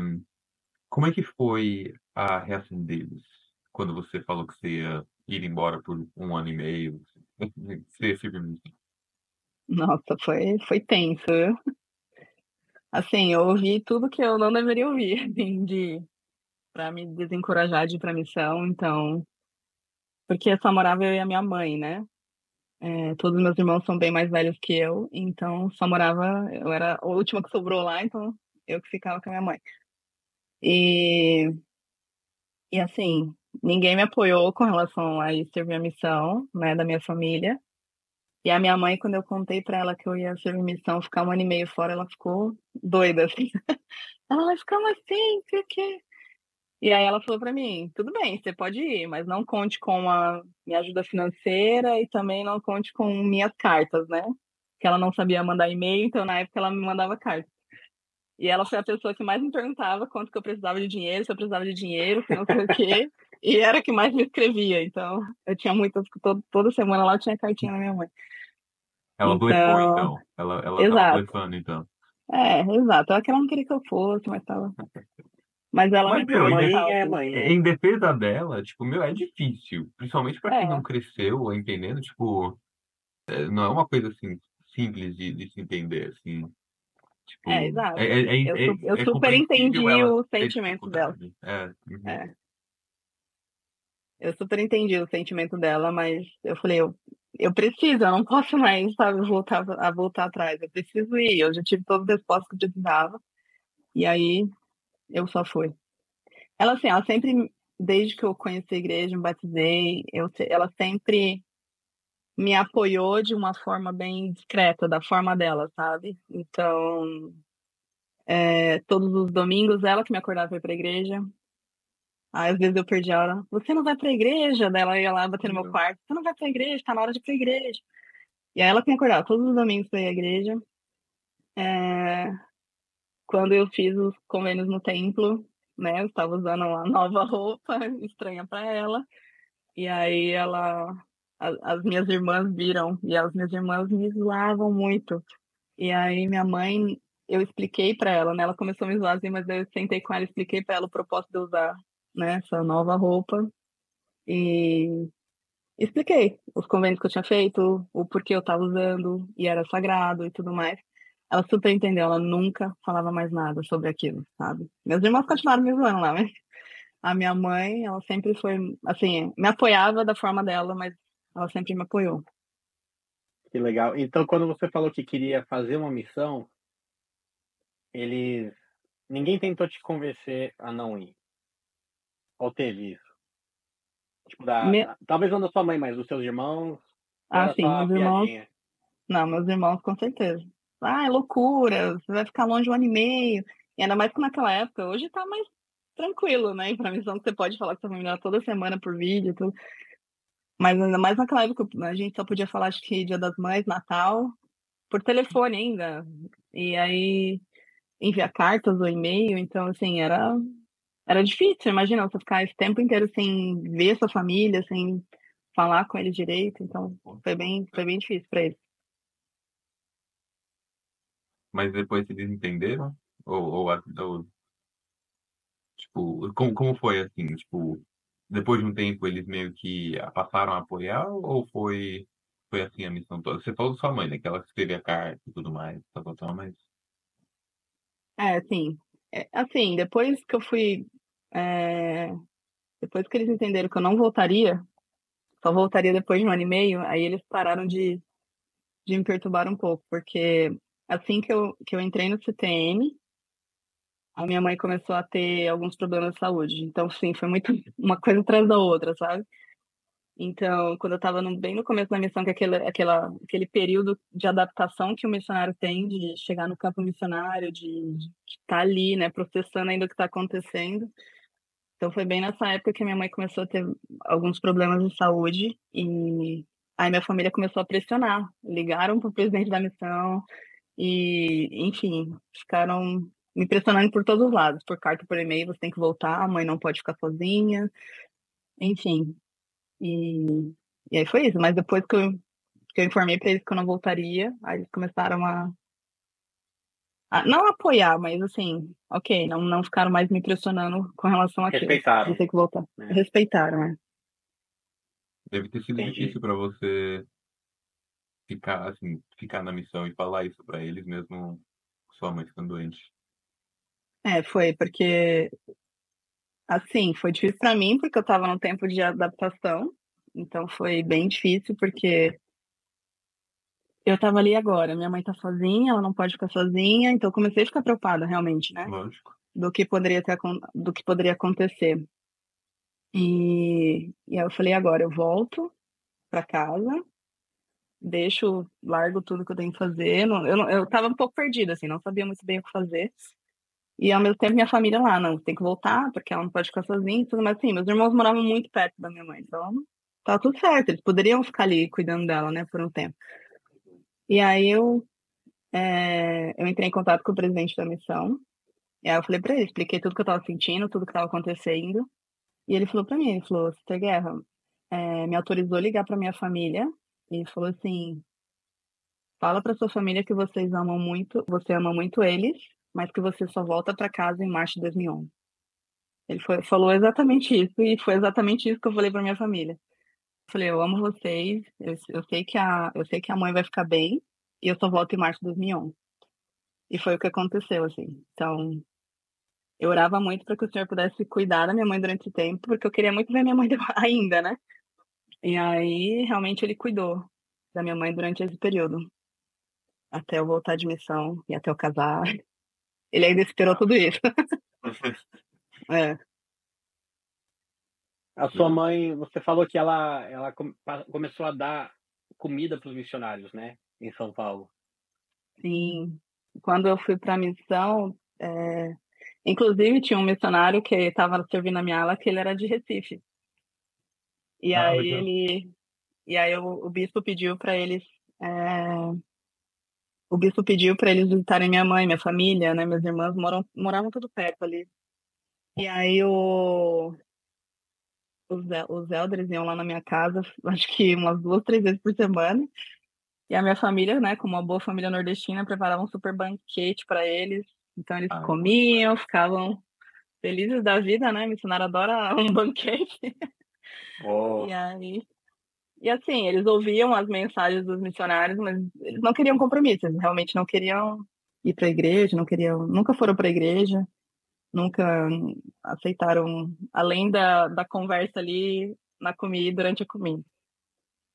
como é que foi a reação deles quando você falou que você ia ir embora por um ano e meio? <laughs> Você Nossa, foi, foi tenso? Assim, eu ouvi tudo que eu não deveria ouvir, <laughs> assim, de para me desencorajar de ir pra missão, então, porque só morava eu e a minha mãe, né? É, todos meus irmãos são bem mais velhos que eu, então só morava, eu era a última que sobrou lá, então eu que ficava com a minha mãe. E, e assim, ninguém me apoiou com relação a ir servir a missão, né, da minha família. E a minha mãe, quando eu contei para ela que eu ia servir missão, ficar um ano e meio fora, ela ficou doida, assim. <laughs> Ela vai ficar assim, o que E aí ela falou para mim, tudo bem, você pode ir, mas não conte com a minha ajuda financeira e também não conte com minhas cartas, né? Que ela não sabia mandar e-mail, então na época ela me mandava carta. E ela foi a pessoa que mais me perguntava quanto que eu precisava de dinheiro, se eu precisava de dinheiro, que não sei o quê. <laughs> E era que mais me escrevia. Então, eu tinha muitas, todo, toda semana lá eu tinha cartinha na minha mãe. Ela então, blefou, então. Ela, ela exato. blefando, então. É, exato. Ela que ela não queria que eu fosse, mas tava. <laughs> Mas ela mas, meu, mãe é mãe. Em defesa dela, tipo, meu, é difícil. Principalmente pra quem é. não cresceu entendendo, tipo, é, não é uma coisa assim simples de, de se entender, assim. Tipo, é, exato. É, é, é eu, eu é super entendi o sentimento dela. Uhum. É. Eu super entendi o sentimento dela, mas eu falei, eu, eu preciso, eu não posso mais, sabe, voltar a voltar atrás. Eu preciso ir. Eu já tive todas as respostas que eu precisava. E aí eu só fui. Ela assim, ela sempre, desde que eu conheci a igreja, me batizei, eu, ela sempre me apoiou de uma forma bem discreta, da forma dela, sabe? Então, é, todos os domingos, ela que me acordava para ir para a igreja. Aí, às vezes eu perdi a hora. Você não vai para a igreja? Daí ela ia lá bater no meu uhum. quarto. Você não vai para a igreja? Tá na hora de ir para a igreja. E aí ela que me acordava todos os domingos para ir à igreja. É... Quando eu fiz os convênios no templo, né? Eu estava usando uma <laughs> nova roupa estranha para ela. E aí ela as, minhas irmãs viram e as minhas irmãs me zoavam muito. E aí minha mãe, eu expliquei para ela, né? Ela começou a me zoar assim, mas eu sentei com ela, expliquei para ela o propósito de usar, né, essa nova roupa. E expliquei os convênios que eu tinha feito, o porquê eu estava usando e era sagrado e tudo mais. Ela super entendeu, ela nunca falava mais nada sobre aquilo, sabe? Meus irmãos continuaram me zoando lá, mas a minha mãe, ela sempre foi, assim, me apoiava da forma dela, mas ela sempre me apoiou. Que legal. Então, quando você falou que queria fazer uma missão, eles. Ninguém tentou te convencer a não ir. Ou teve isso? Tipo, da, Me... talvez não da sua mãe, mas dos seus irmãos. Ah, sim, meus irmãos. Não, meus irmãos, com certeza. Ah, é loucura, você vai ficar longe um ano e meio. E ainda mais que naquela época, hoje tá mais tranquilo, né? Pra missão que você pode falar com sua família toda semana por vídeo, tudo. Mas ainda mais naquela época, a gente só podia falar, acho que Dia das Mães, Natal, por telefone ainda. E aí enviar cartas ou e-mail, então assim, era era difícil, imagina você ficar esse tempo inteiro sem ver sua família, sem falar com eles direito, então foi bem, foi bem difícil para eles. Mas depois eles entenderam? Ou, ou, ou tipo, como, como foi assim, tipo, depois de um tempo eles meio que passaram a apoiar ou foi foi assim a missão toda? Você falou da sua mãe, né? Que ela escrevia a carta e tudo mais, tal, tal, mas. É, sim. É, assim, depois que eu fui. É... Depois que eles entenderam que eu não voltaria, só voltaria depois de um ano e meio, aí eles pararam de, de me perturbar um pouco, porque assim que eu, que eu entrei no CTM, a minha mãe começou a ter alguns problemas de saúde. Então, sim, foi muito <laughs> uma coisa atrás da outra, sabe? Então, quando eu estava bem no começo da missão, que é aquele, aquela, aquele período de adaptação que o missionário tem, de chegar no campo missionário, de, estar tá ali, né, processando ainda o que está acontecendo. Então, foi bem nessa época que minha mãe começou a ter alguns problemas de saúde e aí minha família começou a pressionar. Ligaram para o presidente da missão e, enfim, ficaram me pressionando por todos os lados, por carta, por e-mail, você tem que voltar, a mãe não pode ficar sozinha, enfim. E, e aí foi isso, mas depois que eu, que eu informei para eles que eu não voltaria, aí eles começaram a, a, não apoiar, mas assim, ok, não, não ficaram mais me pressionando com relação a Respeitaram. ter que voltar. É. Respeitaram, né? Deve ter sido Entendi. difícil para você ficar assim, ficar na missão e falar isso para eles mesmo sua mãe ficando doente. É, foi, porque assim, foi difícil para mim, porque eu estava no tempo de adaptação, então foi bem difícil, porque eu estava ali agora, minha mãe tá sozinha, ela não pode ficar sozinha, então eu comecei a ficar preocupada realmente, né? Lógico. Do que poderia ter, do que poderia acontecer. E, e aí eu falei, agora eu volto para casa deixo, largo tudo que eu tenho que fazer. Não, eu, não, eu tava um pouco perdida, assim, não sabia muito bem o que fazer. E ao mesmo tempo minha família lá, não, tem que voltar, porque ela não pode ficar sozinha e tudo, mas assim, meus irmãos moravam muito perto da minha mãe, então tava tudo certo, eles poderiam ficar ali cuidando dela, né, por um tempo. E aí eu, é, eu entrei em contato com o presidente da missão, e aí eu falei pra ele, expliquei tudo que eu tava sentindo, tudo que tava acontecendo, e ele falou pra mim, ele falou, Sister Guerra, é, me autorizou a ligar pra minha família, e falou assim, fala pra sua família que vocês amam muito, você ama muito eles, mas que você só volta para casa em março de 2011. Ele foi, falou exatamente isso e foi exatamente isso que eu falei para minha família. Eu falei, eu amo vocês, eu, eu, sei que a, eu sei que a mãe vai ficar bem e eu só volto em março de 2011. E foi o que aconteceu, assim. Então, eu orava muito para que o senhor pudesse cuidar da minha mãe durante esse tempo, porque eu queria muito ver minha mãe <laughs> ainda, né? E aí, realmente, ele cuidou da minha mãe durante esse período. Até eu voltar de missão e até eu casar. <laughs> Ele ainda esperou tudo isso. <laughs> é. A sua mãe, você falou que ela, ela começou a dar comida para os missionários, né? Em São Paulo. Sim. Quando eu fui para a missão, é... inclusive tinha um missionário que estava servindo a minha ala que ele era de Recife. E ah, aí legal. ele, e aí o, o bispo pediu para eles é o bispo pediu para eles visitarem minha mãe, minha família, né? Minhas irmãs moram, moravam tudo perto ali. E aí o, os, os elders iam lá na minha casa, <laughs> acho que umas duas, três vezes por semana. E a minha família, né, como uma boa família nordestina, preparava um super banquete para eles. Então eles ah, comiam, ficavam felizes da vida, né? Missionário adora <laughs> um banquete. Oh. E aí e assim, eles ouviam as mensagens dos missionários, mas eles não queriam compromisso, eles realmente não queriam ir para a igreja, não queriam, nunca foram para a igreja, nunca aceitaram, além da, da conversa ali na comida, durante a comida.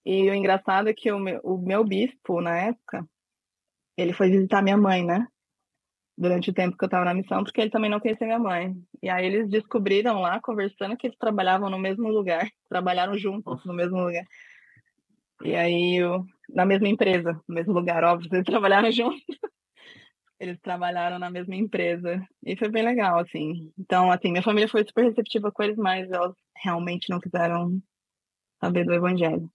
E o engraçado é que o meu, o meu bispo, na época, ele foi visitar minha mãe, né? Durante o tempo que eu estava na missão, porque ele também não conhecia minha mãe. E aí eles descobriram lá, conversando, que eles trabalhavam no mesmo lugar, <laughs> trabalharam juntos no mesmo lugar. E aí, eu, na mesma empresa, no mesmo lugar, óbvio, eles <laughs> trabalharam juntos. Eles trabalharam na mesma empresa. E foi bem legal, assim. Então, assim, minha família foi super receptiva com eles, mas elas realmente não quiseram saber do evangelho.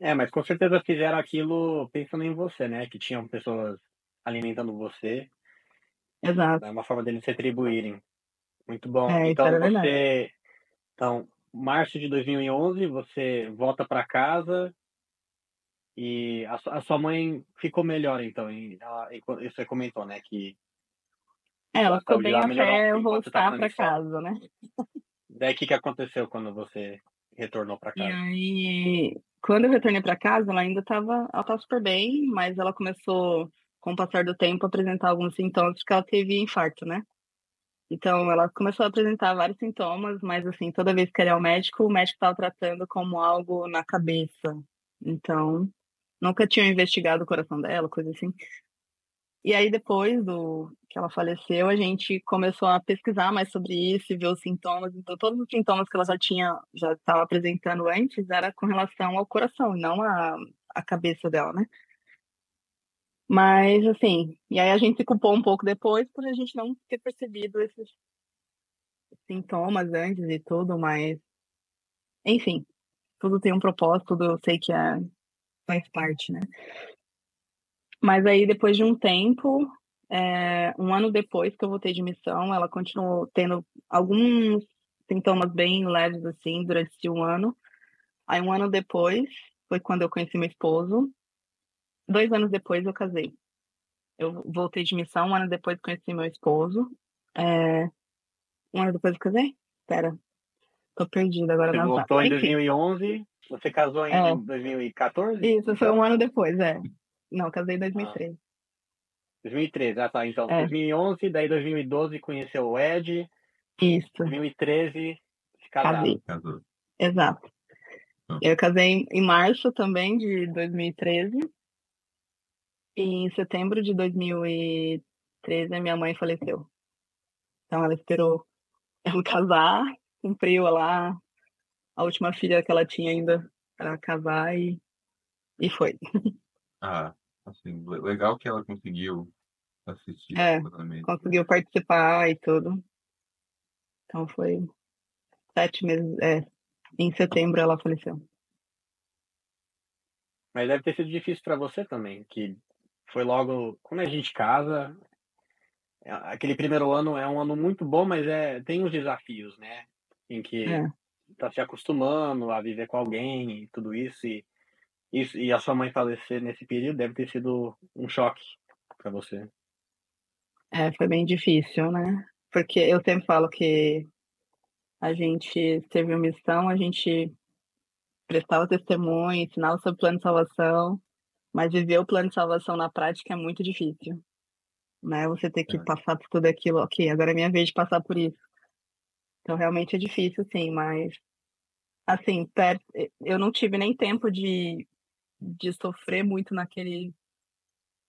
É, mas com certeza fizeram aquilo pensando em você, né? Que tinham pessoas alimentando você. Exato. É uma forma deles se atribuírem. Muito bom. É, então, você. Então, março de 2011, você volta para casa e a, sua mãe ficou melhor, então. E ela, você comentou, né? Que é, ela ficou bem até eu voltar para casa, né? Daí o que, que aconteceu quando você retornou para casa? E aí, quando eu retornei para casa, ela ainda estava, ela tava super bem, mas ela começou, com o passar do tempo, a apresentar alguns sintomas que ela teve infarto, né? Então, ela começou a apresentar vários sintomas, mas, assim, toda vez que ela ia ao médico, o médico estava tratando como algo na cabeça. Então, nunca tinham investigado o coração dela, coisa assim. E aí, depois do que ela faleceu, a gente começou a pesquisar mais sobre isso e ver os sintomas. Então, todos os sintomas que ela já tinha, já estava apresentando antes, era com relação ao coração, não à, à cabeça dela, né? Mas, assim, e aí a gente se culpou um pouco depois por a gente não ter percebido esses sintomas antes e tudo, mas, enfim, tudo tem um propósito, tudo eu sei que é, faz parte, né? Mas aí, depois de um tempo, é, um ano depois que eu voltei de missão, ela continuou tendo alguns sintomas bem leves, assim, durante um ano. Aí, um ano depois, foi quando eu conheci meu esposo, Dois anos depois eu casei. Eu voltei de missão, um ano depois conheci meu esposo. É... Um ano depois eu casei? Pera, tô perdida agora. Você voltou em 2011, você casou em é. 2014? Isso, foi um ano depois, é. Não, casei em 2013. Ah. 2013, ah tá, então, é. 2011, daí 2012 conheceu o Ed. Isso. 2013 se casaram. Casei. Exato. Ah. Eu casei em março também de 2013. Em setembro de 2013, minha mãe faleceu. Então ela esperou <laughs> ela casar, cumpriu lá a última filha que ela tinha ainda para casar e, E foi. Ah, assim, le- legal que ela conseguiu assistir É, casamento. conseguiu participar e tudo. Então foi sete meses. É, em setembro ela faleceu. Mas deve ter sido difícil para você também, que foi logo quando a gente casa. é, Aquele primeiro ano é um ano muito bom, mas é tem os desafios, né? Em que É. tá se acostumando a viver com alguém e tudo isso e isso e a sua mãe falecer nesse período deve ter sido um choque para você. É, foi bem difícil, né? Porque eu sempre falo que a gente teve uma missão, a gente prestava testemunho, ensinava o plano de salvação, mas viver o plano de salvação na prática é muito difícil, né? Você ter que É. passar por tudo aquilo, ok, agora é minha vez de passar por isso. Então realmente é difícil, sim, mas assim, eu não tive nem tempo de, de sofrer muito naquele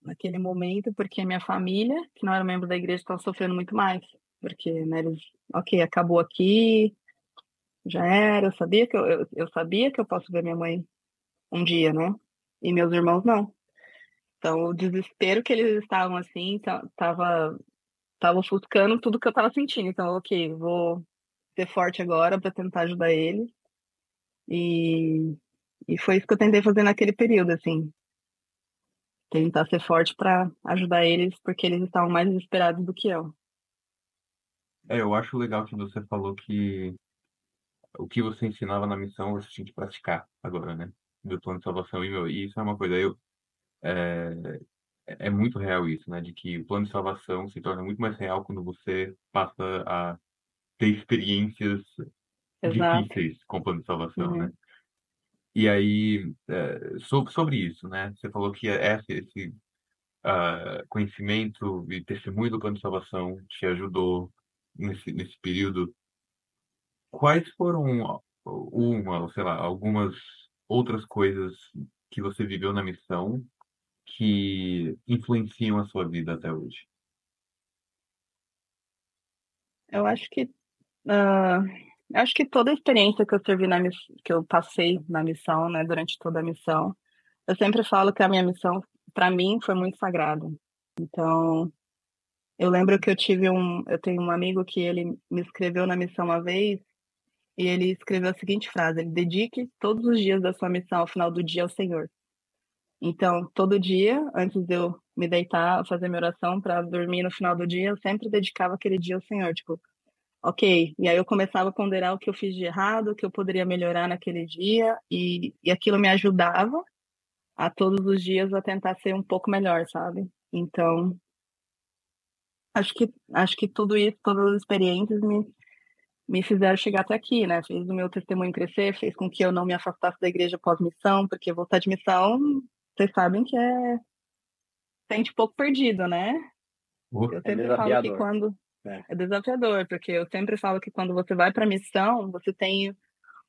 naquele momento, porque minha família, que não era membro da igreja, estava sofrendo muito mais. Porque, né, eles, ok, acabou aqui, já era, eu sabia que eu, eu, eu sabia que eu posso ver minha mãe um dia, né? E meus irmãos não. Então, o desespero que eles estavam assim, ta- tava, tava ofuscando tudo que eu tava sentindo. Então, ok, vou ser forte agora para tentar ajudar eles. E, e foi isso que eu tentei fazer naquele período, assim. Tentar ser forte para ajudar eles, porque eles estavam mais desesperados do que eu. É, eu acho legal que você falou que o que você ensinava na missão você tinha que praticar agora, né? Do plano de salvação. E, meu, isso é uma coisa, eu, é, é muito real isso, né? De que o plano de salvação se torna muito mais real quando você passa a ter experiências Exato. difíceis com o plano de salvação, Uhum. né? E aí, é, so- sobre isso, né? Você falou que esse, esse ah, conhecimento e testemunho do plano de salvação te ajudou nesse, nesse período. Quais foram uma, ou sei lá, algumas outras coisas que você viveu na missão que influenciam a sua vida até hoje? Eu acho que eu acho que toda a experiência que eu servi na que eu passei na missão, né, durante toda a missão, eu sempre falo que a minha missão para mim foi muito sagrada. Então, eu lembro que eu tive um, eu tenho um amigo que ele me escreveu na missão uma vez e ele escreveu a seguinte frase: ele dedique todos os dias da sua missão ao final do dia ao Senhor. Então, todo dia, antes de eu me deitar, fazer minha oração para dormir no final do dia, eu sempre dedicava aquele dia ao Senhor, tipo, ok. E aí eu começava a ponderar o que eu fiz de errado, o que eu poderia melhorar naquele dia, e, e aquilo me ajudava a todos os dias a tentar ser um pouco melhor, sabe? Então, acho que acho que tudo isso, todas as experiências me me fizeram chegar até aqui, né? Fez o meu testemunho crescer, fez com que eu não me afastasse da igreja pós-missão, porque voltar de missão, vocês sabem que é sente pouco perdido, né? Oh, Eu É sempre falo que quando É. é desafiador, porque eu sempre falo que quando você vai para missão, você tem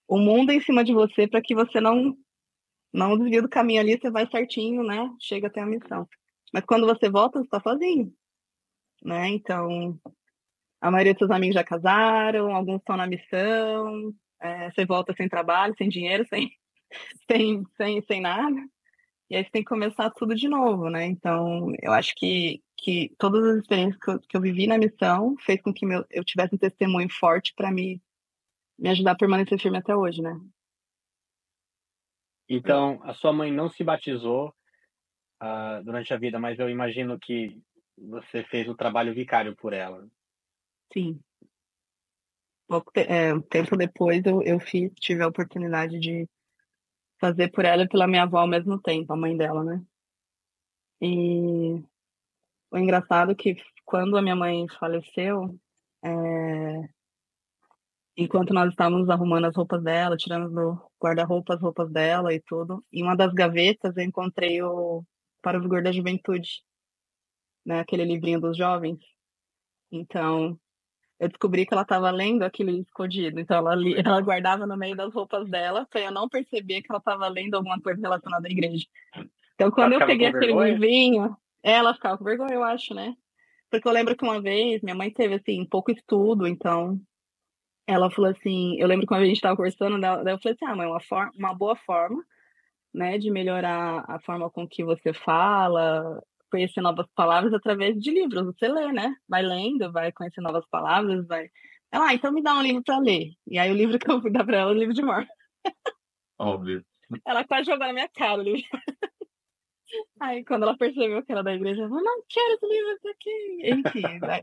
o mundo em cima de você para que você não não desvie do caminho ali, você vai certinho, né? Chega até a missão. Mas quando você volta, você está sozinho, né? Então, a maioria dos seus amigos já casaram, alguns estão na missão, é, você volta sem trabalho, sem dinheiro, <laughs> sem, sem, sem, sem nada. E aí você tem que começar tudo de novo, né? Então, eu acho que, que todas as experiências que eu, que eu vivi na missão fez com que meu, eu tivesse um testemunho forte para me, me ajudar a permanecer firme até hoje, né? Então, a sua mãe não se batizou ah, durante a vida, mas eu imagino que você fez o trabalho vicário por ela. Sim. Pouco te- é, um tempo depois eu, eu fiz, tive a oportunidade de fazer por ela e pela minha avó ao mesmo tempo, a mãe dela, né? E o engraçado é que quando a minha mãe faleceu, é, enquanto nós estávamos arrumando as roupas dela, tirando do guarda-roupa as roupas dela e tudo, em uma das gavetas eu encontrei o Para o Vigor da Juventude, né? Aquele livrinho dos jovens. Então, eu descobri que ela estava lendo aquilo escondido. Então, ela, li, ela guardava no meio das roupas dela para eu não perceber que ela estava lendo alguma coisa relacionada à igreja. Então, quando eu ficava peguei aquele vergonha? livrinho, ela ficava com vergonha, eu acho, né? Porque eu lembro que uma vez minha mãe teve, assim, pouco estudo, então ela falou assim, eu lembro que uma vez a gente estava conversando, daí eu falei assim, ah, mãe, uma, for- uma boa forma né, de melhorar a forma com que você fala, conhecer novas palavras através de livros. Você lê, né? Vai lendo, vai conhecer novas palavras, vai. Ela, ah, então me dá um livro para ler. E aí o livro que eu fui <laughs> dar para ela é o livro de Mormon. Óbvio. Ela quase jogou na minha cara o livro. <laughs> Aí quando ela percebeu que era da igreja, ela falou, não quero esse livro aqui. Enfim, né?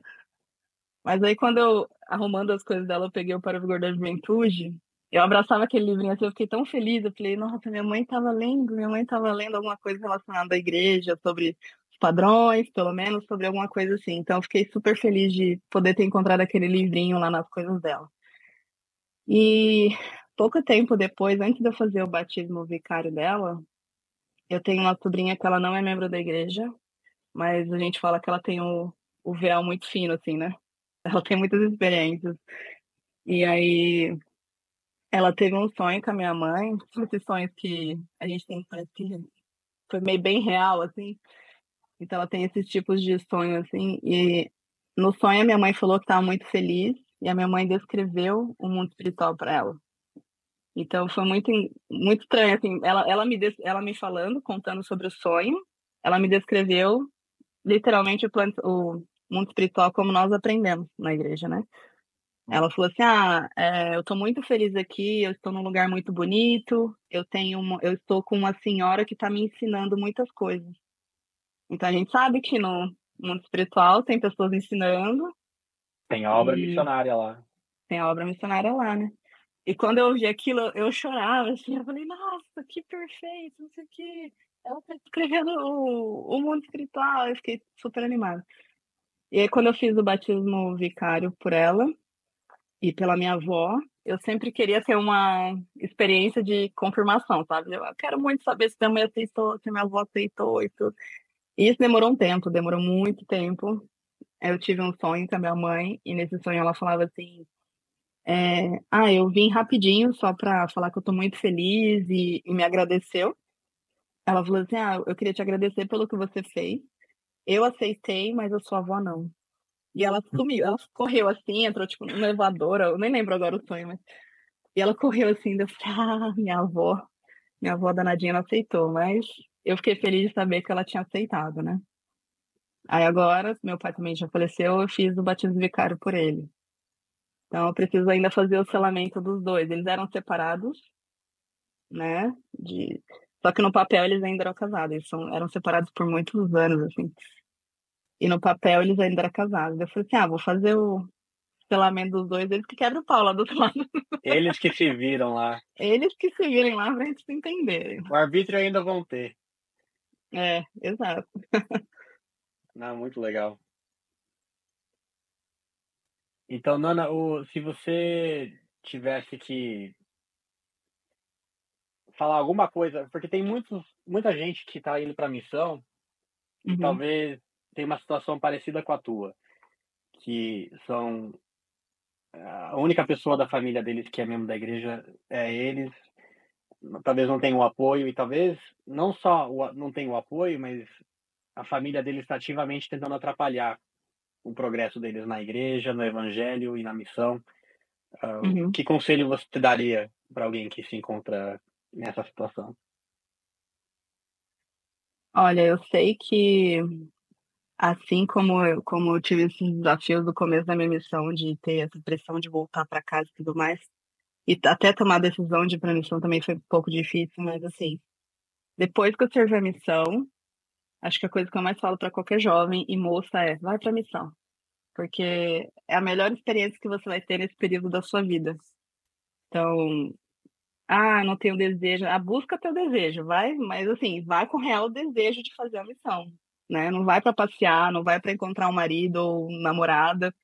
Mas aí quando eu, arrumando as coisas dela, eu peguei o Para o Vigor da Juventude, eu abraçava aquele livrinho assim, eu fiquei tão feliz, eu falei, nossa, minha mãe estava lendo, minha mãe estava lendo alguma coisa relacionada à igreja, sobre padrões, pelo menos, sobre alguma coisa assim. Então fiquei super feliz de poder ter encontrado aquele livrinho lá nas coisas dela. E pouco tempo depois, antes de eu fazer o batismo vicário dela, eu tenho uma sobrinha que ela não é membro da igreja, mas a gente fala que ela tem o, o véu muito fino, assim, né? <laughs> Ela tem muitas experiências. E aí ela teve um sonho com a minha mãe, esses sonhos que a gente tem, parece que foi meio bem real, assim. Então ela tem esses tipos de sonho, assim, e no sonho a minha mãe falou que estava muito feliz, e a minha mãe descreveu o mundo espiritual para ela. Então foi muito muito estranho assim, ela ela me ela me falando, contando sobre o sonho, ela me descreveu literalmente o, plano, o mundo espiritual como nós aprendemos na igreja, né? Ela falou assim: Ah, é, eu estou muito feliz aqui, eu estou num lugar muito bonito, eu tenho uma, eu estou com uma senhora que está me ensinando muitas coisas. Então a gente sabe que no mundo espiritual tem pessoas ensinando. Tem obra missionária lá. Tem obra missionária lá, né? E quando eu ouvi aquilo, eu chorava, assim, eu falei, nossa, que perfeito, não sei o quê. Ela está escrevendo o, o mundo espiritual, eu fiquei super animada. E aí, quando eu fiz o batismo vicário por ela e pela minha avó, eu sempre queria ter uma experiência de confirmação, sabe? Eu quero muito saber se minha mãe aceitou, se minha avó aceitou e tudo. E isso demorou um tempo, demorou muito tempo. Eu tive um sonho com a minha mãe, e nesse sonho ela falava assim: é, ah, eu vim rapidinho só para falar que eu estou muito feliz e, e, me agradeceu. Ela falou assim: ah, eu queria te agradecer pelo que você fez. Eu aceitei, mas a sua avó não. E ela sumiu, ela correu assim, entrou tipo no elevador, eu nem lembro agora o sonho, mas. E ela correu assim, deu <laughs> ah, minha avó, minha avó danadinha não aceitou, mas eu fiquei feliz de saber que ela tinha aceitado, né? Aí agora, meu pai também já faleceu, eu fiz o batismo vicário por ele. Então, eu preciso ainda fazer o selamento dos dois. Eles eram separados, né? De... Só que no papel eles ainda eram casados. Eles são... eram separados por muitos anos, assim. E no papel eles ainda eram casados. Eu falei assim, ah, vou fazer o selamento dos dois. Eles que quebram o pau lá do outro <laughs> lado. Eles que se viram lá. Eles que se virem lá pra gente se entenderem. O arbítrio ainda vão ter. É, exato. Não, muito legal. Então, Nana, o, se você tivesse que falar alguma coisa, porque tem muitos, muita gente que está indo para a missão e Uhum. talvez tenha uma situação parecida com a tua, que são a única pessoa da família deles que é membro da igreja é eles, talvez não tenham o apoio e talvez não só o, não tenham o apoio, mas a família deles está ativamente tentando atrapalhar o progresso deles na igreja, no evangelho e na missão. Uh, Uhum. Que conselho você daria para alguém que se encontra nessa situação? Olha, eu sei que assim como eu, como eu tive esses desafios no começo da minha missão de ter essa pressão de voltar para casa e tudo mais, e até tomar a decisão de ir para missão também foi um pouco difícil, mas assim, depois que eu servi a missão, acho que a coisa que eu mais falo para qualquer jovem e moça é: vai para missão, porque é a melhor experiência que você vai ter nesse período da sua vida. Então, ah, não tenho desejo. Ah, busca teu desejo, vai, mas assim, vai com real desejo de fazer a missão, né? Não vai para passear, não vai para encontrar um marido ou namorada,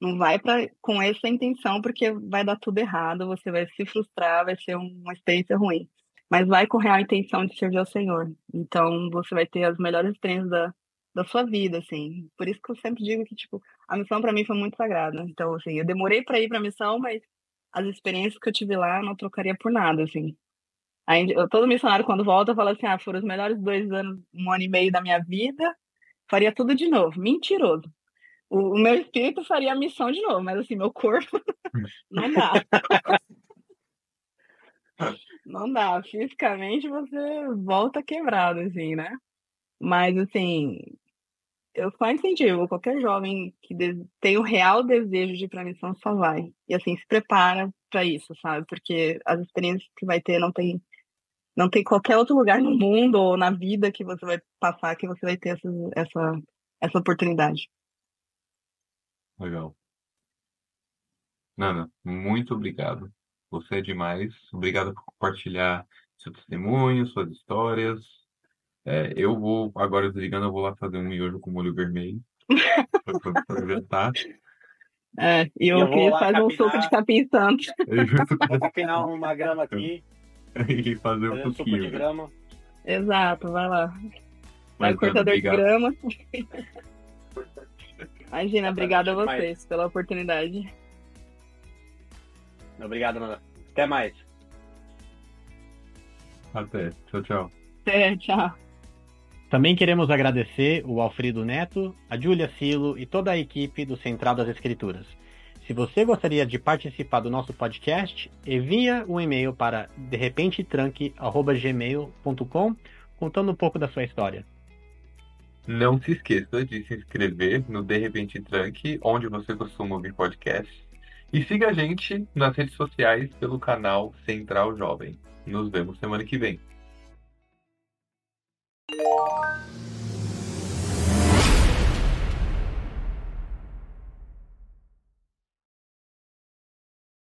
não vai para com essa intenção porque vai dar tudo errado, você vai se frustrar, vai ser uma experiência ruim. Mas vai com real intenção de servir ao Senhor. Então, você vai ter as melhores experiências da, da sua vida, assim. Por isso que eu sempre digo que, tipo, a missão para mim foi muito sagrada. Então, assim, eu demorei para ir para a missão, mas as experiências que eu tive lá eu não trocaria por nada, assim. Aí, eu, todo missionário, quando volta, fala assim: ah, foram os melhores dois anos, um ano e meio da minha vida, faria tudo de novo. Mentiroso. O, meu espírito faria a missão de novo, mas assim, meu corpo <laughs> não dá. não dá. Fisicamente você volta quebrado, assim, né? Mas, assim, eu só incentivo qualquer jovem que tem o real desejo de ir pra missão só vai. E, assim, se prepara para isso, sabe? Porque as experiências que vai ter não tem não tem qualquer outro lugar no mundo ou na vida que você vai passar que você vai ter essa, essa, essa oportunidade. Legal. Nana, muito obrigado. Você é demais. Obrigado por compartilhar seu testemunho, suas histórias. É, eu vou, agora desligando, eu vou lá fazer um miojo com molho vermelho para jantar. É, e eu, eu queria fazer um suco de capim santo. <laughs> Vou capinar uma grama aqui. <laughs> e fazer um suquinho. de grama. Exato, vai lá. Vai o cortador de grama. <laughs> Imagina, obrigado a vocês pela oportunidade. Obrigado, Nana. Até mais. Até. Tchau, tchau. Até, tchau. Também queremos agradecer o Alfredo Neto, a Júlia Silo e toda a equipe do Central das Escrituras. Se você gostaria de participar do nosso podcast, envia um e-mail para derrepentetranque.gmail.com contando um pouco da sua história. Não se esqueça de se inscrever no De Repente Trunk, onde você costuma ouvir podcasts. E siga a gente nas redes sociais pelo canal Central Jovem. Nos vemos semana que vem.